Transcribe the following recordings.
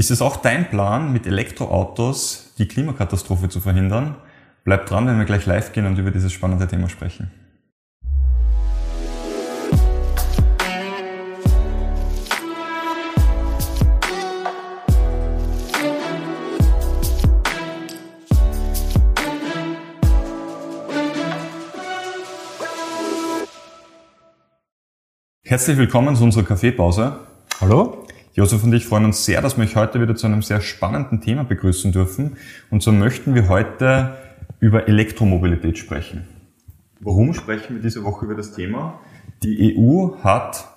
Ist es auch dein Plan, mit Elektroautos die Klimakatastrophe zu verhindern? Bleib dran, wenn wir gleich live gehen und über dieses spannende Thema sprechen. Herzlich willkommen zu unserer Kaffeepause. Hallo. Josef und ich freuen uns sehr, dass wir euch heute wieder zu einem sehr spannenden Thema begrüßen dürfen. Und so möchten wir heute über Elektromobilität sprechen. Warum sprechen wir diese Woche über das Thema? Die EU hat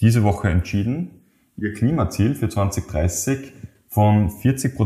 diese Woche entschieden, ihr Klimaziel für 2030 von 40%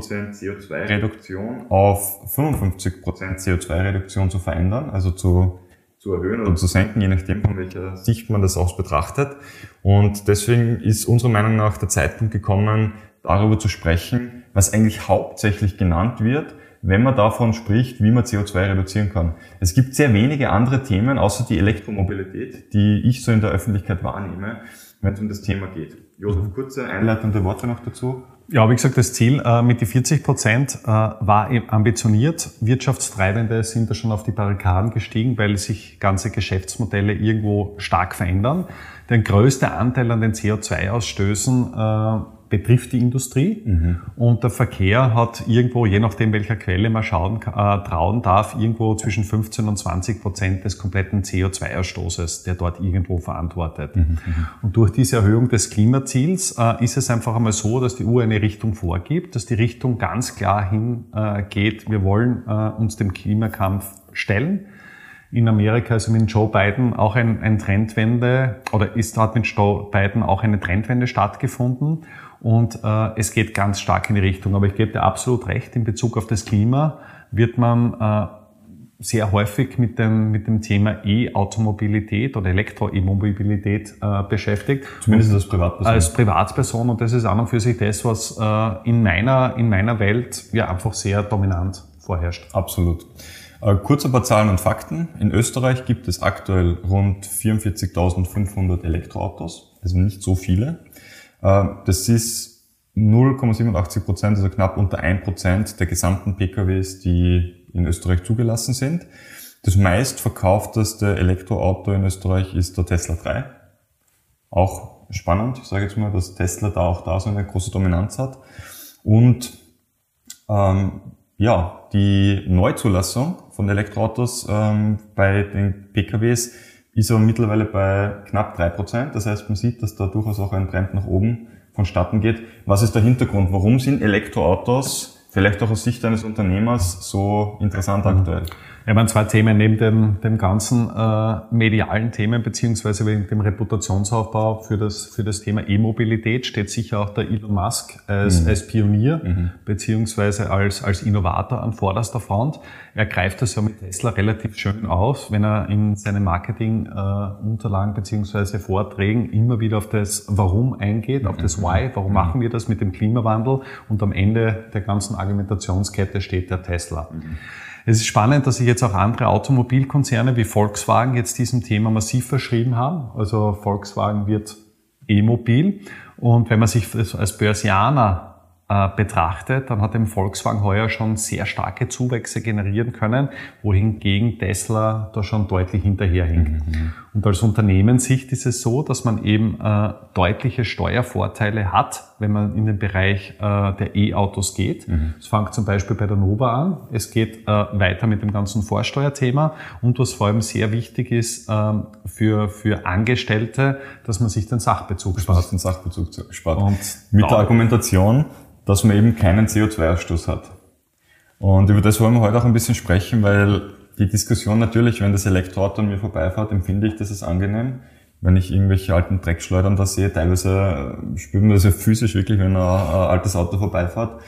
CO2-Reduktion auf 55% CO2-Reduktion zu verändern, also zu zu erhöhen oder zu senken, je nachdem, von welcher Sicht man das aus betrachtet. Und deswegen ist unserer Meinung nach der Zeitpunkt gekommen, darüber zu sprechen, was eigentlich hauptsächlich genannt wird, wenn man davon spricht, wie man CO2 reduzieren kann. Es gibt sehr wenige andere Themen, außer die Elektromobilität, die ich so in der Öffentlichkeit wahrnehme, wenn es um das Thema geht. Josef, kurze einleitende Worte noch dazu. Ja, wie gesagt, das Ziel äh, mit die 40 Prozent äh, war ambitioniert. Wirtschaftstreibende sind da schon auf die Barrikaden gestiegen, weil sich ganze Geschäftsmodelle irgendwo stark verändern. Der größte Anteil an den CO2-Ausstößen äh, betrifft die Industrie mhm. und der Verkehr hat irgendwo, je nachdem welcher Quelle man schauen, äh, trauen darf, irgendwo zwischen 15 und 20 Prozent des kompletten CO2-Ausstoßes, der dort irgendwo verantwortet. Mhm. Und durch diese Erhöhung des Klimaziels äh, ist es einfach einmal so, dass die EU eine Richtung vorgibt, dass die Richtung ganz klar hingeht, äh, wir wollen äh, uns dem Klimakampf stellen in Amerika, also mit Joe Biden, auch ein, ein Trendwende oder ist dort mit Joe Biden auch eine Trendwende stattgefunden. Und äh, es geht ganz stark in die Richtung. Aber ich gebe dir absolut recht, in Bezug auf das Klima wird man äh, sehr häufig mit dem, mit dem Thema E-Automobilität oder Elektro-E-Mobilität äh, beschäftigt. Zumindest als Privatperson. Als Privatperson. Und das ist an und für sich das, was äh, in, meiner, in meiner Welt ja einfach sehr dominant vorherrscht. Absolut. Äh, kurz ein paar Zahlen und Fakten. In Österreich gibt es aktuell rund 44.500 Elektroautos, also nicht so viele. Ähm, das ist 0,87 Prozent, also knapp unter 1 Prozent der gesamten PKWs, die in Österreich zugelassen sind. Das meistverkaufteste Elektroauto in Österreich ist der Tesla 3. Auch spannend, ich sage jetzt mal, dass Tesla da auch da so eine große Dominanz hat. Und ähm, ja, die Neuzulassung von Elektroautos ähm, bei den PKWs ist aber mittlerweile bei knapp drei Prozent. Das heißt, man sieht, dass da durchaus auch ein Trend nach oben vonstatten geht. Was ist der Hintergrund? Warum sind Elektroautos vielleicht auch aus Sicht eines Unternehmers so interessant mhm. aktuell? Ja, man zwei Themen neben dem, dem ganzen äh, medialen Themen beziehungsweise wegen dem Reputationsaufbau für das, für das Thema E-Mobilität steht sicher auch der Elon Musk als, mhm. als Pionier mhm. beziehungsweise als, als Innovator an vorderster Front. Er greift das ja mit Tesla relativ schön aus, wenn er in seinen Marketingunterlagen äh, beziehungsweise Vorträgen immer wieder auf das Warum eingeht, auf das mhm. Why, warum mhm. machen wir das mit dem Klimawandel und am Ende der ganzen Argumentationskette steht der Tesla. Es ist spannend, dass sich jetzt auch andere Automobilkonzerne wie Volkswagen jetzt diesem Thema massiv verschrieben haben. Also Volkswagen wird E-Mobil. Und wenn man sich als Börsianer betrachtet, dann hat dem Volkswagen heuer schon sehr starke Zuwächse generieren können, wohingegen Tesla da schon deutlich hinterherhinkt. Mhm. Und als Unternehmenssicht ist es so, dass man eben äh, deutliche Steuervorteile hat, wenn man in den Bereich äh, der E-Autos geht. Mhm. Es fängt zum Beispiel bei der Nova an. Es geht äh, weiter mit dem ganzen Vorsteuerthema und was vor allem sehr wichtig ist ähm, für, für Angestellte, dass man sich den Sachbezug spart. Den Sachbezug spart. Und mit der Argumentation, dass man eben keinen CO2-Ausstoß hat. Und über das wollen wir heute auch ein bisschen sprechen, weil die Diskussion natürlich, wenn das Elektroauto an mir vorbeifährt, empfinde ich das als angenehm. Wenn ich irgendwelche alten Dreckschleudern da sehe, teilweise äh, spürt man das ja physisch wirklich, wenn ein, ein altes Auto vorbeifährt.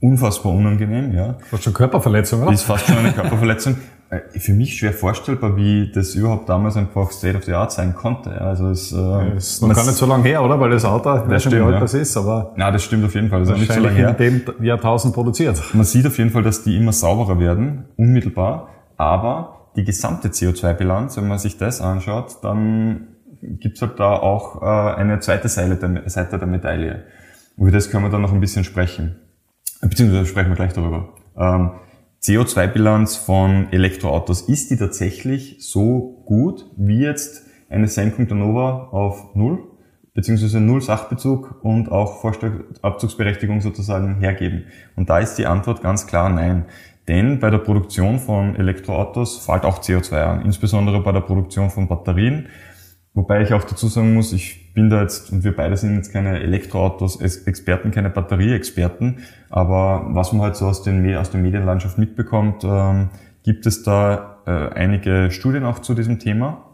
Unfassbar unangenehm, ja. Fast schon Körperverletzung, oder? Ist fast schon eine Körperverletzung. Äh, für mich schwer vorstellbar, wie das überhaupt damals einfach State of the Art sein konnte. Also es äh, ist noch gar nicht so lange her, oder? Weil das Auto, ich weiß nicht, wie alt ja. das ist, aber. Na, das stimmt auf jeden Fall. Das ist nicht so lange her. in dem Jahrtausend produziert. Man sieht auf jeden Fall, dass die immer sauberer werden, unmittelbar. Aber die gesamte CO2-Bilanz, wenn man sich das anschaut, dann gibt's halt da auch äh, eine zweite Seite der, Seite der Medaille. über das können wir dann noch ein bisschen sprechen. Beziehungsweise sprechen wir gleich darüber. Ähm, CO2-Bilanz von Elektroautos, ist die tatsächlich so gut wie jetzt eine Senkung der Nova auf Null, beziehungsweise Null Sachbezug und auch Vorsteuerabzugsberechtigung sozusagen hergeben? Und da ist die Antwort ganz klar nein. Denn bei der Produktion von Elektroautos fällt auch CO2 an, insbesondere bei der Produktion von Batterien. Wobei ich auch dazu sagen muss, ich bin da jetzt, und wir beide sind jetzt keine Elektroautos-Experten, keine Batterieexperten, aber was man halt so aus, den, aus der Medienlandschaft mitbekommt, ähm, gibt es da äh, einige Studien auch zu diesem Thema.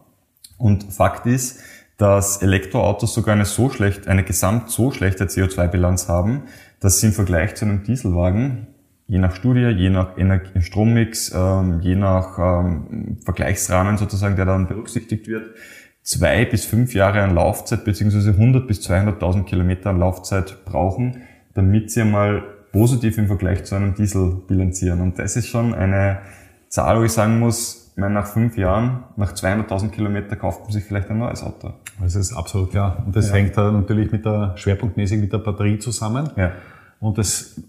Und Fakt ist, dass Elektroautos sogar eine so schlecht, eine gesamt so schlechte CO2-Bilanz haben, dass sie im Vergleich zu einem Dieselwagen je nach Studie, je nach Energie Strommix, ähm, je nach ähm, Vergleichsrahmen sozusagen, der dann berücksichtigt wird, zwei bis fünf Jahre an Laufzeit beziehungsweise 100 bis 200.000 Kilometer an Laufzeit brauchen, damit sie einmal positiv im Vergleich zu einem Diesel bilanzieren. Und das ist schon eine Zahl, wo ich sagen muss, ich meine, nach fünf Jahren, nach 200.000 Kilometer kauft man sich vielleicht ein neues Auto. Das ist absolut klar. Und das ja. hängt da natürlich mit der, schwerpunktmäßig mit der Batterie zusammen. Ja. Und das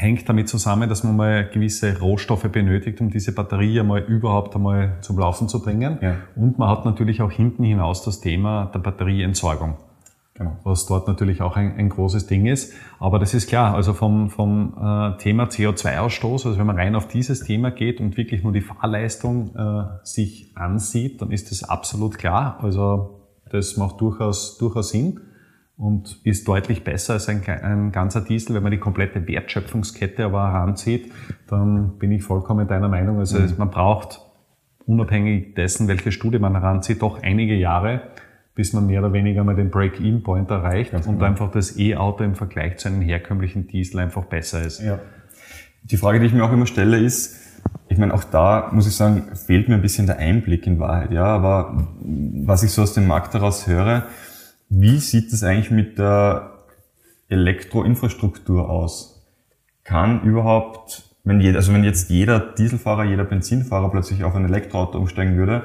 hängt damit zusammen, dass man mal gewisse Rohstoffe benötigt, um diese Batterie einmal überhaupt einmal zum Laufen zu bringen. Ja. Und man hat natürlich auch hinten hinaus das Thema der Batterieentsorgung. Genau. Was dort natürlich auch ein, ein, großes Ding ist. Aber das ist klar, also vom, vom äh, Thema CO2-Ausstoß, also wenn man rein auf dieses Thema geht und wirklich nur die Fahrleistung äh, sich ansieht, dann ist das absolut klar. Also das macht durchaus, durchaus Sinn und ist deutlich besser als ein, ein ganzer Diesel. Wenn man die komplette Wertschöpfungskette aber heranzieht, dann bin ich vollkommen deiner Meinung. Also mhm. man braucht unabhängig dessen, welche Studie man heranzieht, doch einige Jahre, bis man mehr oder weniger mal den Break-Even-Point erreicht Ganz und genau. einfach das E-Auto im Vergleich zu einem herkömmlichen Diesel einfach besser ist. Ja. Die Frage, die ich mir auch immer stelle, ist, ich meine, auch da muss ich sagen, fehlt mir ein bisschen der Einblick in Wahrheit. Ja, aber was ich so aus dem Markt heraus höre, wie sieht es eigentlich mit der Elektroinfrastruktur aus? Kann überhaupt, wenn jeder, also wenn jetzt jeder Dieselfahrer, jeder Benzinfahrer plötzlich auf ein Elektroauto umsteigen würde,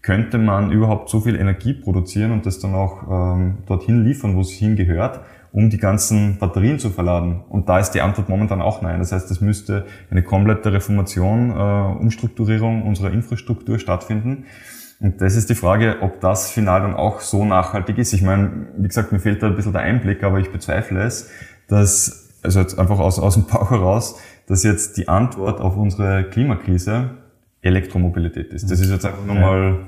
könnte man überhaupt so viel Energie produzieren und das dann auch ähm, dorthin liefern, wo es hingehört, um die ganzen Batterien zu verladen? Und da ist die Antwort momentan auch nein. Das heißt, es müsste eine komplette Reformation, äh, Umstrukturierung unserer Infrastruktur stattfinden. Und das ist die Frage, ob das final dann auch so nachhaltig ist. Ich meine, wie gesagt, mir fehlt da ein bisschen der Einblick, aber ich bezweifle es, dass, also jetzt einfach aus, aus dem Bauch heraus, dass jetzt die Antwort auf unsere Klimakrise Elektromobilität ist. Das ist jetzt einfach nochmal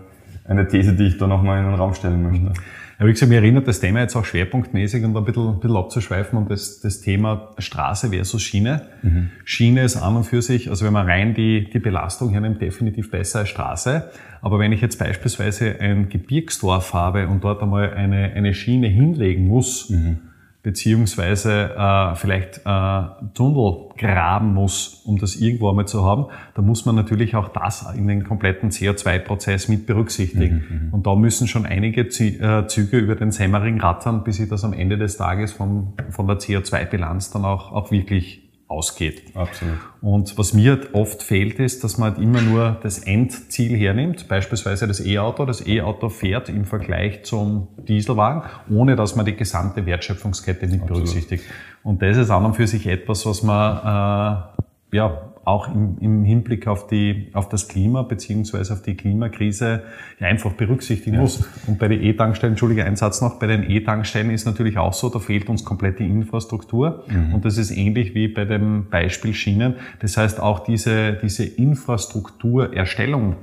eine These, die ich da nochmal in den Raum stellen möchte. Ja, wie gesagt, mir erinnert das Thema jetzt auch schwerpunktmäßig und ein bisschen, ein bisschen abzuschweifen um das, das Thema Straße versus Schiene. Mhm. Schiene ist an und für sich, also wenn man rein die, die Belastung hernimmt, definitiv besser als Straße. Aber wenn ich jetzt beispielsweise ein Gebirgsdorf habe und dort einmal eine, eine Schiene hinlegen muss, mhm beziehungsweise äh, vielleicht äh, Tunnel graben muss, um das irgendwo einmal zu haben, da muss man natürlich auch das in den kompletten CO2-Prozess mit berücksichtigen. Mhm, mhm, Und da müssen schon einige äh, Züge über den Semmering rattern, bis sie das am Ende des Tages von, von der CO2-Bilanz dann auch, auch wirklich ausgeht. Absolut. Und was mir oft fehlt, ist, dass man halt immer nur das Endziel hernimmt, beispielsweise das E-Auto. Das E-Auto fährt im Vergleich zum Dieselwagen, ohne dass man die gesamte Wertschöpfungskette mit berücksichtigt. Und das ist an und für sich etwas, was man äh, ja, auch im, im Hinblick auf, die, auf das Klima beziehungsweise auf die Klimakrise ja einfach berücksichtigen ja. muss. Und bei den E-Tankstellen, entschuldige, ein Satz noch, bei den E-Tankstellen ist natürlich auch so, da fehlt uns komplett die Infrastruktur. Mhm. Und das ist ähnlich wie bei dem Beispiel Schienen. Das heißt, auch diese, diese Infrastrukturerstellung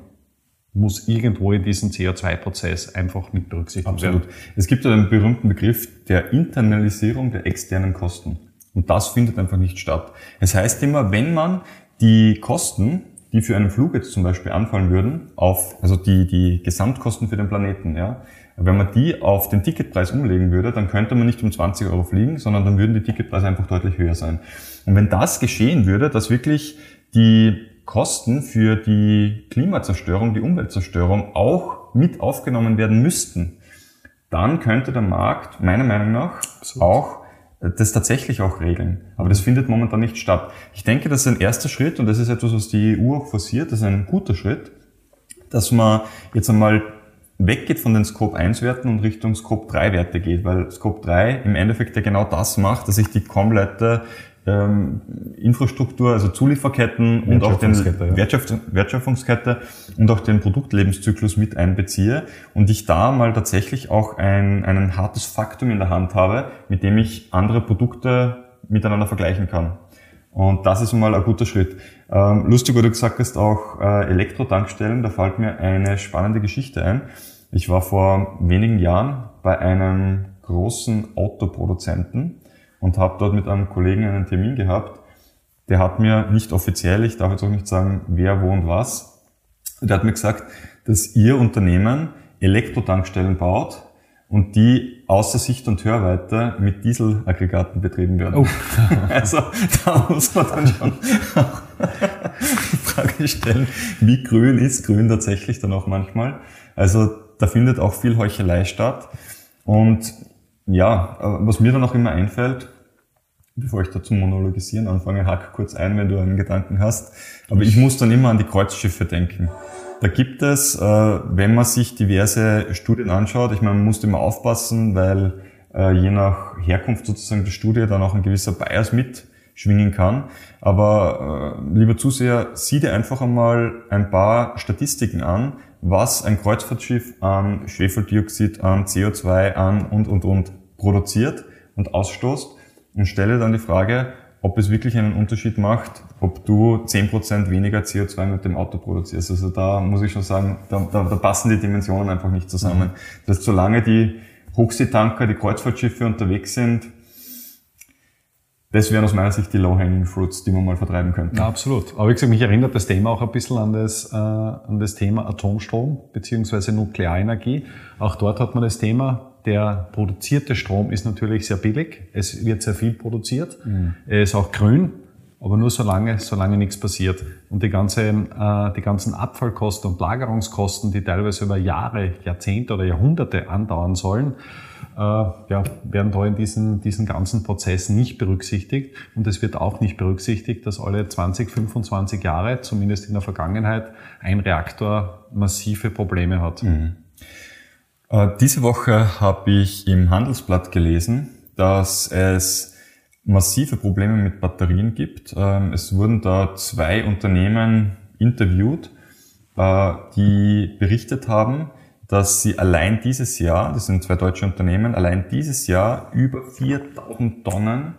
muss irgendwo in diesem CO2-Prozess einfach mit berücksichtigt Absolut. werden. Es gibt einen berühmten Begriff der Internalisierung der externen Kosten. Und das findet einfach nicht statt. Es heißt immer, wenn man die Kosten, die für einen Flug jetzt zum Beispiel anfallen würden, auf, also die, die Gesamtkosten für den Planeten, ja, wenn man die auf den Ticketpreis umlegen würde, dann könnte man nicht um 20 Euro fliegen, sondern dann würden die Ticketpreise einfach deutlich höher sein. Und wenn das geschehen würde, dass wirklich die Kosten für die Klimazerstörung, die Umweltzerstörung auch mit aufgenommen werden müssten, dann könnte der Markt meiner Meinung nach auch das tatsächlich auch regeln. Aber das findet momentan nicht statt. Ich denke, das ist ein erster Schritt und das ist etwas, was die EU auch forciert. Das ist ein guter Schritt, dass man jetzt einmal weggeht von den Scope 1 Werten und Richtung Scope 3 Werte geht, weil Scope 3 im Endeffekt ja genau das macht, dass ich die komplette ähm, Infrastruktur, also Zulieferketten und auch den ja. Wertschöpfungskette und auch den Produktlebenszyklus mit einbeziehe und ich da mal tatsächlich auch ein, ein hartes Faktum in der Hand habe, mit dem ich andere Produkte miteinander vergleichen kann. Und das ist mal ein guter Schritt. Ähm, lustig, wo du gesagt hast, auch äh, Elektrotankstellen, da fällt mir eine spannende Geschichte ein. Ich war vor wenigen Jahren bei einem großen Autoproduzenten und habe dort mit einem Kollegen einen Termin gehabt. Der hat mir nicht offiziell, ich darf jetzt auch nicht sagen, wer, wo und was, der hat mir gesagt, dass ihr Unternehmen Elektrotankstellen baut und die außer Sicht und Hörweite mit Dieselaggregaten betrieben werden. Oh. also da muss man dann schon die Frage stellen, wie grün ist grün tatsächlich dann auch manchmal. Also da findet auch viel Heuchelei statt. Und ja, was mir dann auch immer einfällt, bevor ich da zum Monologisieren anfange, hack kurz ein, wenn du einen Gedanken hast. Aber ich muss dann immer an die Kreuzschiffe denken. Da gibt es, äh, wenn man sich diverse Studien anschaut, ich meine, man muss immer aufpassen, weil äh, je nach Herkunft sozusagen der Studie dann auch ein gewisser Bias mitschwingen kann. Aber äh, lieber Zuseher, sieh dir einfach einmal ein paar Statistiken an, was ein Kreuzfahrtschiff an Schwefeldioxid, an CO2, an und und und produziert und ausstoßt und stelle dann die Frage, ob es wirklich einen Unterschied macht, ob du 10% weniger CO2 mit dem Auto produzierst. Also da muss ich schon sagen, da, da, da passen die Dimensionen einfach nicht zusammen. Mhm. Das heißt, solange die Hochseetanker, die Kreuzfahrtschiffe unterwegs sind, das wären aus meiner Sicht die Low-Hanging Fruits, die man mal vertreiben könnte. Ja, absolut. Aber wie gesagt, mich erinnert das Thema auch ein bisschen an das, äh, an das Thema Atomstrom beziehungsweise Nuklearenergie. Auch dort hat man das Thema, der produzierte Strom ist natürlich sehr billig. Es wird sehr viel produziert. Mhm. Er ist auch grün, aber nur solange, solange nichts passiert. Und die, ganze, äh, die ganzen Abfallkosten und Lagerungskosten, die teilweise über Jahre, Jahrzehnte oder Jahrhunderte andauern sollen, ja, werden da in diesen, diesen ganzen Prozessen nicht berücksichtigt. Und es wird auch nicht berücksichtigt, dass alle 20, 25 Jahre, zumindest in der Vergangenheit, ein Reaktor massive Probleme hat. Mhm. Äh, diese Woche habe ich im Handelsblatt gelesen, dass es massive Probleme mit Batterien gibt. Ähm, es wurden da zwei Unternehmen interviewt, äh, die berichtet haben, dass sie allein dieses Jahr, das sind zwei deutsche Unternehmen, allein dieses Jahr über 4000 Tonnen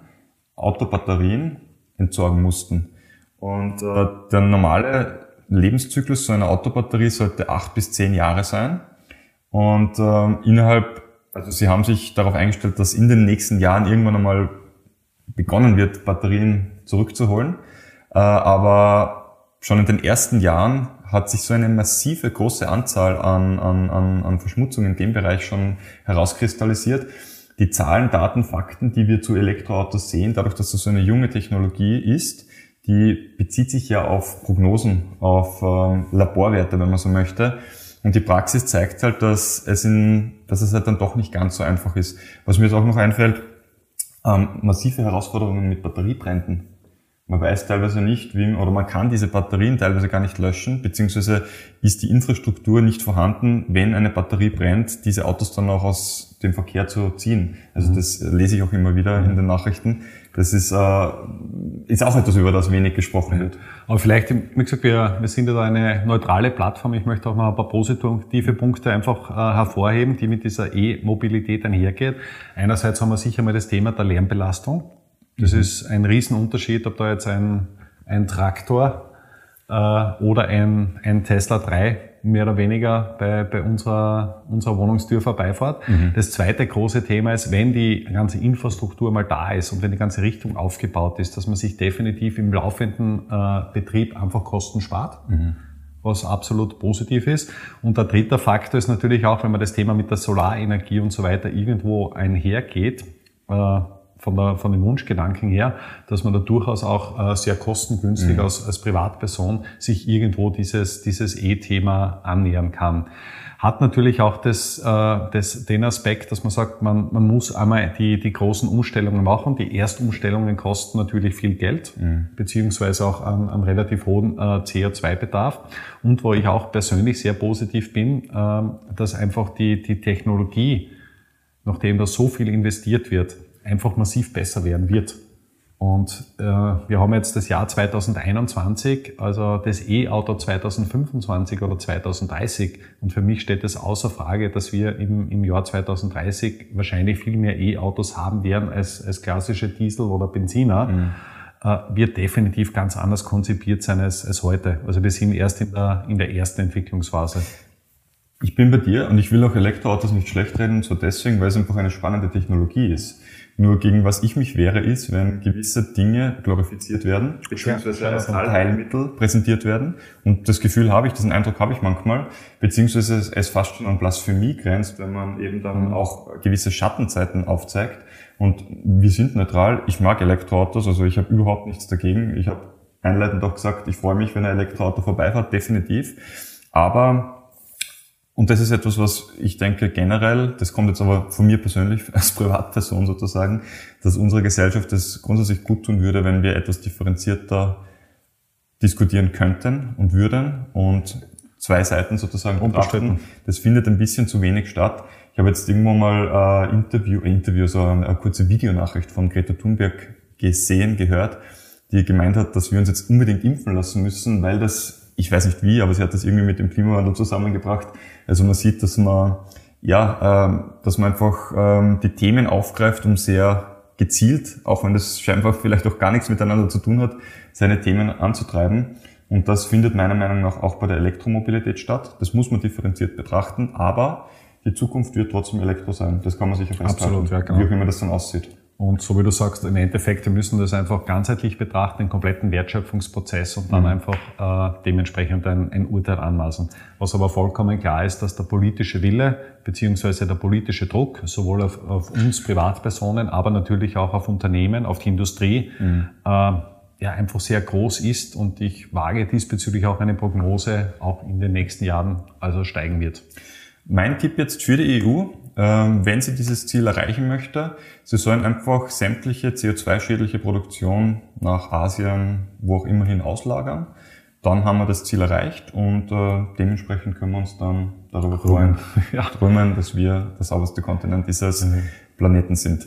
Autobatterien entsorgen mussten. Und äh, der normale Lebenszyklus so einer Autobatterie sollte acht bis zehn Jahre sein. Und ähm, innerhalb, also sie haben sich darauf eingestellt, dass in den nächsten Jahren irgendwann einmal begonnen wird, Batterien zurückzuholen. Äh, aber schon in den ersten Jahren hat sich so eine massive große Anzahl an, an, an, an in dem Bereich schon herauskristallisiert. Die Zahlen, Daten, Fakten, die wir zu Elektroautos sehen, dadurch, dass das so eine junge Technologie ist, die bezieht sich ja auf Prognosen, auf äh, Laborwerte, wenn man so möchte. Und die Praxis zeigt halt, dass es, in, dass es halt dann doch nicht ganz so einfach ist. Was mir jetzt auch noch einfällt, ähm, massive Herausforderungen mit Batteriebränden. Man weiß teilweise nicht, wie, oder man kann diese Batterien teilweise gar nicht löschen, beziehungsweise ist die Infrastruktur nicht vorhanden, wenn eine Batterie brennt, diese Autos dann auch aus dem Verkehr zu ziehen. Also mhm. das lese ich auch immer wieder in den Nachrichten. Das ist, äh, ist auch etwas, über das wenig gesprochen wird. Aber vielleicht, wie gesagt, wir, wir sind ja da eine neutrale Plattform. Ich möchte auch noch ein paar positive Punkte einfach äh, hervorheben, die mit dieser E-Mobilität einhergeht. Einerseits haben wir sicher mal das Thema der Lärmbelastung. Das mhm. ist ein Riesenunterschied, ob da jetzt ein, ein Traktor äh, oder ein, ein Tesla 3 mehr oder weniger bei, bei unserer, unserer Wohnungstür vorbeifahrt. Mhm. Das zweite große Thema ist, wenn die ganze Infrastruktur mal da ist und wenn die ganze Richtung aufgebaut ist, dass man sich definitiv im laufenden äh, Betrieb einfach Kosten spart. Mhm was absolut positiv ist. Und der dritte Faktor ist natürlich auch, wenn man das Thema mit der Solarenergie und so weiter irgendwo einhergeht, äh, von, der, von dem Wunschgedanken her, dass man da durchaus auch äh, sehr kostengünstig mhm. als, als Privatperson sich irgendwo dieses, dieses E-Thema annähern kann. Hat natürlich auch das, äh, das, den Aspekt, dass man sagt, man, man muss einmal die, die großen Umstellungen machen. Die Erstumstellungen kosten natürlich viel Geld, mhm. beziehungsweise auch einen, einen relativ hohen äh, CO2-Bedarf. Und wo ich auch persönlich sehr positiv bin, äh, dass einfach die, die Technologie, nachdem da so viel investiert wird, einfach massiv besser werden wird. Und äh, wir haben jetzt das Jahr 2021, also das E-Auto 2025 oder 2030. Und für mich steht es außer Frage, dass wir im, im Jahr 2030 wahrscheinlich viel mehr E-Autos haben werden als, als klassische Diesel- oder Benziner. Mhm. Äh, wird definitiv ganz anders konzipiert sein als, als heute. Also wir sind erst in der, in der ersten Entwicklungsphase. Ich bin bei dir und ich will auch Elektroautos nicht schlecht reden, so deswegen, weil es einfach eine spannende Technologie ist. Nur gegen was ich mich wehre, ist, wenn gewisse Dinge glorifiziert werden, beziehungsweise als Heilmittel präsentiert werden. Und das Gefühl habe ich, diesen Eindruck habe ich manchmal, beziehungsweise es fast schon an Blasphemie grenzt, wenn man eben dann mhm. auch gewisse Schattenzeiten aufzeigt. Und wir sind neutral. Ich mag Elektroautos, also ich habe überhaupt nichts dagegen. Ich habe einleitend auch gesagt, ich freue mich, wenn ein Elektroauto vorbeifährt, definitiv. Aber und das ist etwas, was ich denke generell, das kommt jetzt aber von mir persönlich als Privatperson sozusagen, dass unsere Gesellschaft es grundsätzlich gut tun würde, wenn wir etwas differenzierter diskutieren könnten und würden und zwei Seiten sozusagen betrachten. Das findet ein bisschen zu wenig statt. Ich habe jetzt irgendwo mal äh, Interview, äh, Interview, so eine, eine kurze Videonachricht von Greta Thunberg gesehen, gehört, die gemeint hat, dass wir uns jetzt unbedingt impfen lassen müssen, weil das ich weiß nicht wie, aber sie hat das irgendwie mit dem Klimawandel zusammengebracht. Also man sieht, dass man, ja, ähm, dass man einfach ähm, die Themen aufgreift, um sehr gezielt, auch wenn das scheinbar vielleicht auch gar nichts miteinander zu tun hat, seine Themen anzutreiben. Und das findet meiner Meinung nach auch bei der Elektromobilität statt. Das muss man differenziert betrachten, aber die Zukunft wird trotzdem Elektro sein. Das kann man sicher festhalten, Absolut, ja, genau. wie auch immer das dann aussieht. Und so wie du sagst, im Endeffekt, wir müssen das einfach ganzheitlich betrachten, den kompletten Wertschöpfungsprozess und dann mhm. einfach äh, dementsprechend ein, ein Urteil anmaßen. Was aber vollkommen klar ist, dass der politische Wille beziehungsweise der politische Druck sowohl auf, auf uns Privatpersonen, aber natürlich auch auf Unternehmen, auf die Industrie, mhm. äh, ja einfach sehr groß ist und ich wage diesbezüglich auch eine Prognose auch in den nächsten Jahren also steigen wird. Mein Tipp jetzt für die EU, wenn sie dieses Ziel erreichen möchte, sie sollen einfach sämtliche CO2-schädliche Produktion nach Asien, wo auch immerhin auslagern. Dann haben wir das Ziel erreicht und äh, dementsprechend können wir uns dann darüber freuen, ja. träumen, dass wir der sauberste Kontinent dieses mhm. Planeten sind.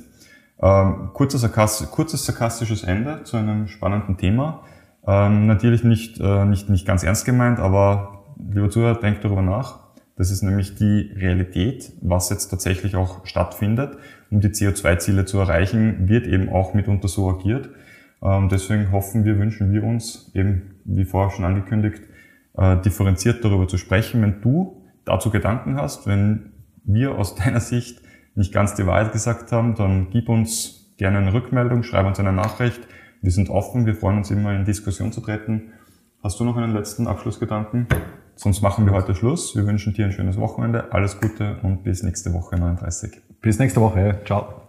Ähm, kurzes sarkastisches Ende zu einem spannenden Thema. Ähm, natürlich nicht, äh, nicht, nicht ganz ernst gemeint, aber lieber Zuhörer, denkt darüber nach. Das ist nämlich die Realität, was jetzt tatsächlich auch stattfindet. Um die CO2-Ziele zu erreichen, wird eben auch mitunter so agiert. Ähm, deswegen hoffen wir, wünschen wir uns eben, wie vorher schon angekündigt, äh, differenziert darüber zu sprechen. Wenn du dazu Gedanken hast, wenn wir aus deiner Sicht nicht ganz die Wahrheit gesagt haben, dann gib uns gerne eine Rückmeldung, schreib uns eine Nachricht. Wir sind offen, wir freuen uns immer in Diskussion zu treten. Hast du noch einen letzten Abschlussgedanken? Sonst machen wir heute Schluss. Wir wünschen dir ein schönes Wochenende, alles Gute und bis nächste Woche 39. Bis nächste Woche. Ciao.